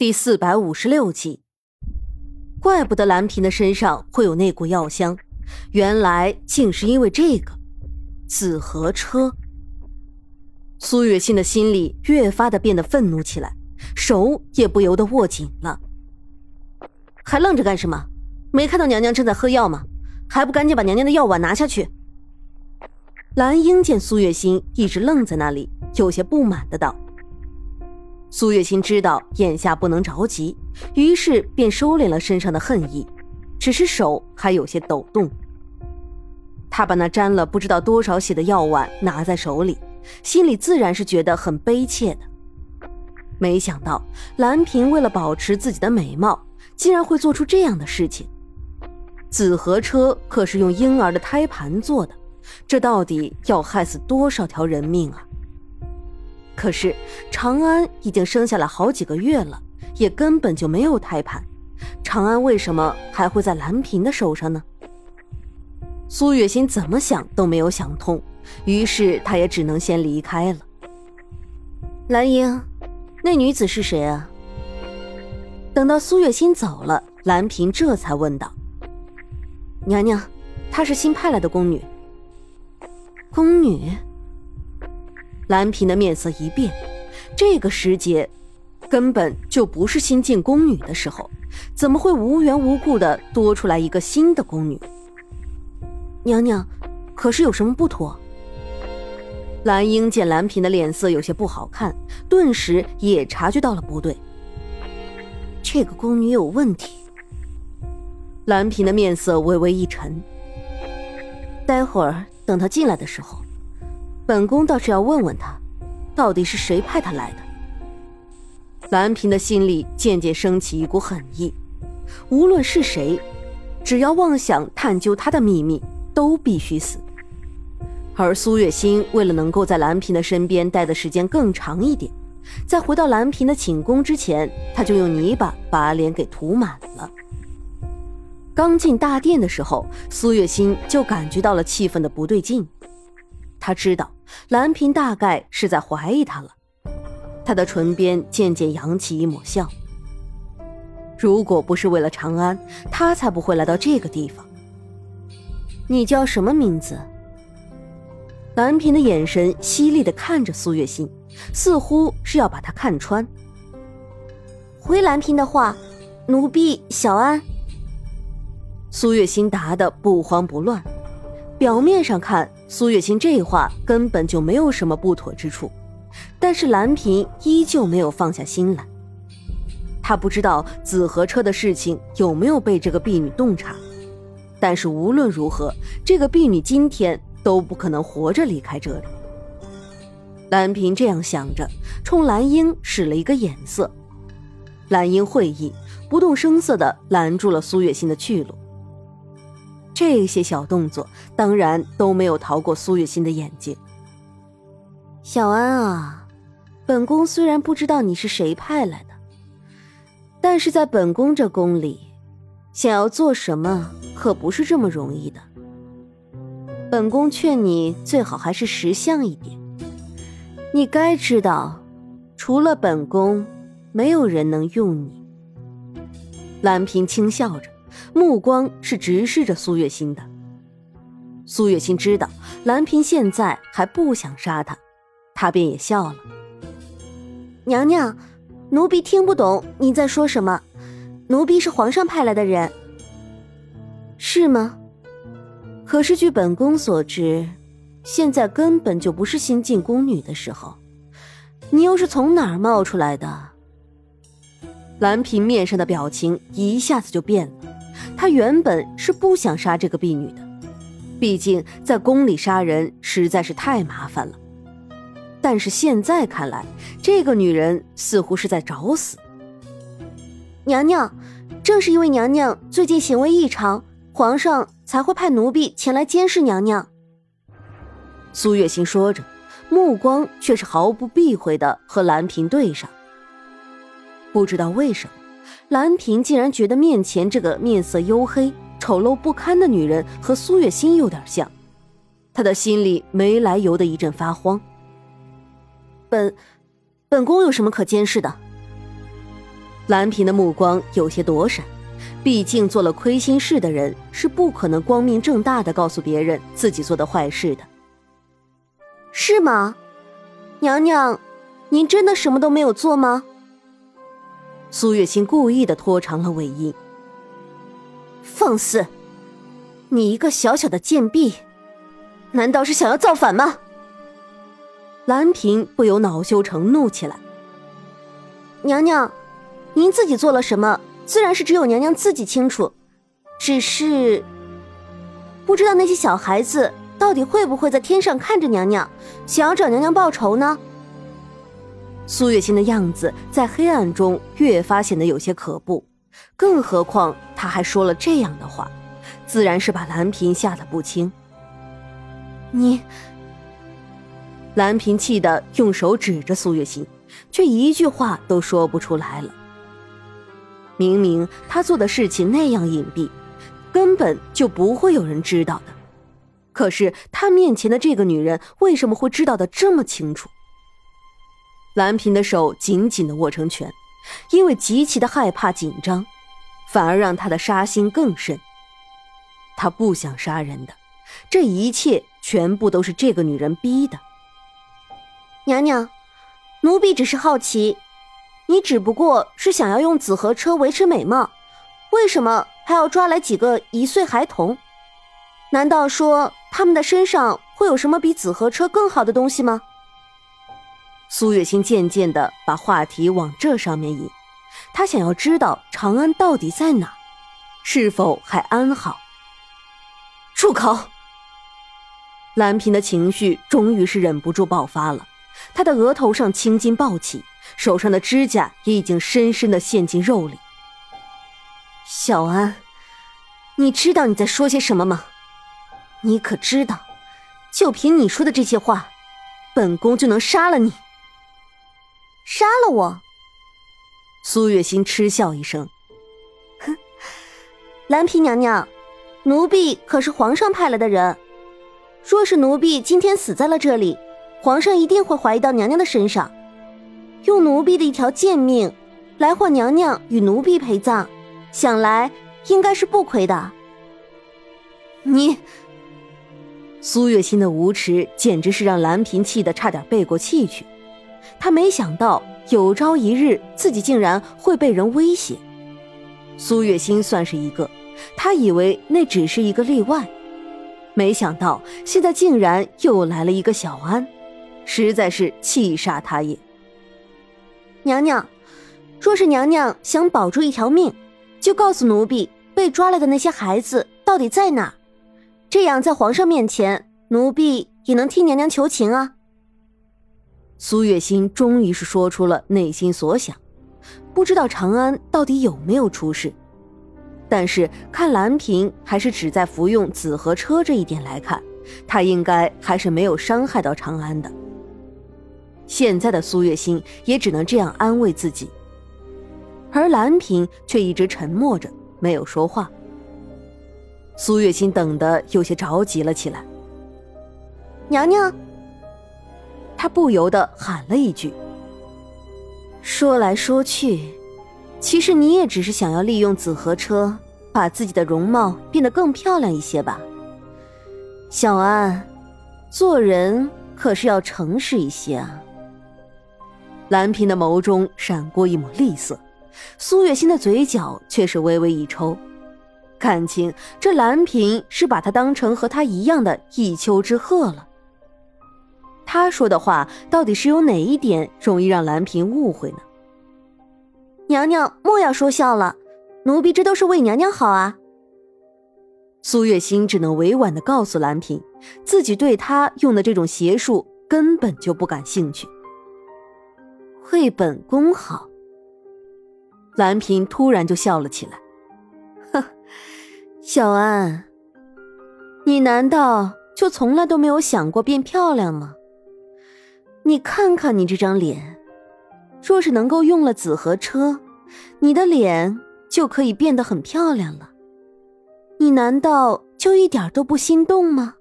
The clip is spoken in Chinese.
第四百五十六集，怪不得蓝萍的身上会有那股药香，原来竟是因为这个紫河车。苏月心的心里越发的变得愤怒起来，手也不由得握紧了。还愣着干什么？没看到娘娘正在喝药吗？还不赶紧把娘娘的药碗拿下去！蓝英见苏月心一直愣在那里，有些不满的道。苏月心知道眼下不能着急，于是便收敛了身上的恨意，只是手还有些抖动。他把那沾了不知道多少血的药碗拿在手里，心里自然是觉得很悲切的。没想到蓝萍为了保持自己的美貌，竟然会做出这样的事情。紫河车可是用婴儿的胎盘做的，这到底要害死多少条人命啊！可是长安已经生下来好几个月了，也根本就没有胎盘，长安为什么还会在蓝嫔的手上呢？苏月心怎么想都没有想通，于是他也只能先离开了。蓝英，那女子是谁啊？等到苏月心走了，蓝萍这才问道：“娘娘，她是新派来的宫女。宫女。”蓝萍的面色一变，这个时节根本就不是新进宫女的时候，怎么会无缘无故的多出来一个新的宫女？娘娘，可是有什么不妥？蓝英见蓝萍的脸色有些不好看，顿时也察觉到了不对。这个宫女有问题。蓝萍的面色微微一沉。待会儿等她进来的时候。本宫倒是要问问他，到底是谁派他来的？蓝萍的心里渐渐升起一股狠意，无论是谁，只要妄想探究他的秘密，都必须死。而苏月心为了能够在蓝萍的身边待的时间更长一点，在回到蓝萍的寝宫之前，他就用泥巴把脸给涂满了。刚进大殿的时候，苏月心就感觉到了气氛的不对劲。他知道蓝萍大概是在怀疑他了，他的唇边渐渐扬起一抹笑。如果不是为了长安，他才不会来到这个地方。你叫什么名字？蓝萍的眼神犀利的看着苏月心，似乎是要把他看穿。回蓝萍的话，奴婢小安。苏月心答的不慌不乱，表面上看。苏月心这话根本就没有什么不妥之处，但是蓝萍依旧没有放下心来。他不知道紫河车的事情有没有被这个婢女洞察，但是无论如何，这个婢女今天都不可能活着离开这里。蓝萍这样想着，冲蓝英使了一个眼色，蓝英会意，不动声色地拦住了苏月心的去路。这些小动作当然都没有逃过苏月心的眼睛。小安啊，本宫虽然不知道你是谁派来的，但是在本宫这宫里，想要做什么可不是这么容易的。本宫劝你最好还是识相一点。你该知道，除了本宫，没有人能用你。蓝萍轻笑着。目光是直视着苏月心的。苏月心知道蓝萍现在还不想杀他，他便也笑了。娘娘，奴婢听不懂你在说什么。奴婢是皇上派来的人，是吗？可是据本宫所知，现在根本就不是新进宫女的时候，你又是从哪儿冒出来的？蓝萍面上的表情一下子就变了。他原本是不想杀这个婢女的，毕竟在宫里杀人实在是太麻烦了。但是现在看来，这个女人似乎是在找死。娘娘，正是因为娘娘最近行为异常，皇上才会派奴婢前来监视娘娘。苏月心说着，目光却是毫不避讳的和蓝萍对上。不知道为什么。蓝萍竟然觉得面前这个面色黝黑、丑陋不堪的女人和苏月心有点像，她的心里没来由的一阵发慌。本本宫有什么可监视的？蓝萍的目光有些躲闪，毕竟做了亏心事的人是不可能光明正大的告诉别人自己做的坏事的。是吗，娘娘，您真的什么都没有做吗？苏月清故意的拖长了尾音。放肆！你一个小小的贱婢，难道是想要造反吗？兰嫔不由恼羞成怒起来。娘娘，您自己做了什么，自然是只有娘娘自己清楚。只是不知道那些小孩子到底会不会在天上看着娘娘，想要找娘娘报仇呢？苏月心的样子在黑暗中越发显得有些可怖，更何况他还说了这样的话。自然是把蓝嫔吓得不轻。你，蓝嫔气得用手指着苏月心，却一句话都说不出来了。明明他做的事情那样隐蔽，根本就不会有人知道的，可是他面前的这个女人为什么会知道的这么清楚？蓝嫔的手紧紧的握成拳，因为极其的害怕紧张，反而让他的杀心更甚。他不想杀人的，这一切全部都是这个女人逼的。娘娘，奴婢只是好奇，你只不过是想要用紫河车维持美貌，为什么还要抓来几个一岁孩童？难道说他们的身上会有什么比紫河车更好的东西吗？苏月心渐渐的把话题往这上面引，她想要知道长安到底在哪，是否还安好。住口！蓝嫔的情绪终于是忍不住爆发了，她的额头上青筋暴起，手上的指甲也已经深深的陷进肉里。小安，你知道你在说些什么吗？你可知道，就凭你说的这些话，本宫就能杀了你。杀了我？苏月心嗤笑一声，哼，蓝嫔娘娘。奴婢可是皇上派来的人，若是奴婢今天死在了这里，皇上一定会怀疑到娘娘的身上。用奴婢的一条贱命来换娘娘与奴婢陪葬，想来应该是不亏的。你，苏月心的无耻简直是让蓝嫔气得差点背过气去。她没想到有朝一日自己竟然会被人威胁。苏月心算是一个。他以为那只是一个例外，没想到现在竟然又来了一个小安，实在是气煞他也。娘娘，若是娘娘想保住一条命，就告诉奴婢被抓来的那些孩子到底在哪，这样在皇上面前，奴婢也能替娘娘求情啊。苏月心终于是说出了内心所想，不知道长安到底有没有出事。但是看蓝萍还是只在服用紫河车这一点来看，他应该还是没有伤害到长安的。现在的苏月心也只能这样安慰自己，而蓝萍却一直沉默着，没有说话。苏月心等得有些着急了起来。娘娘，他不由得喊了一句。说来说去。其实你也只是想要利用紫河车，把自己的容貌变得更漂亮一些吧，小安，做人可是要诚实一些啊。蓝萍的眸中闪过一抹厉色，苏月心的嘴角却是微微一抽，看清这蓝萍是把他当成和他一样的一丘之貉了。他说的话到底是有哪一点容易让蓝萍误会呢？娘娘莫要说笑了，奴婢这都是为娘娘好啊。苏月心只能委婉的告诉兰嫔，自己对她用的这种邪术根本就不感兴趣。为本宫好。兰嫔突然就笑了起来，哼，小安，你难道就从来都没有想过变漂亮吗？你看看你这张脸。若是能够用了紫河车，你的脸就可以变得很漂亮了。你难道就一点都不心动吗？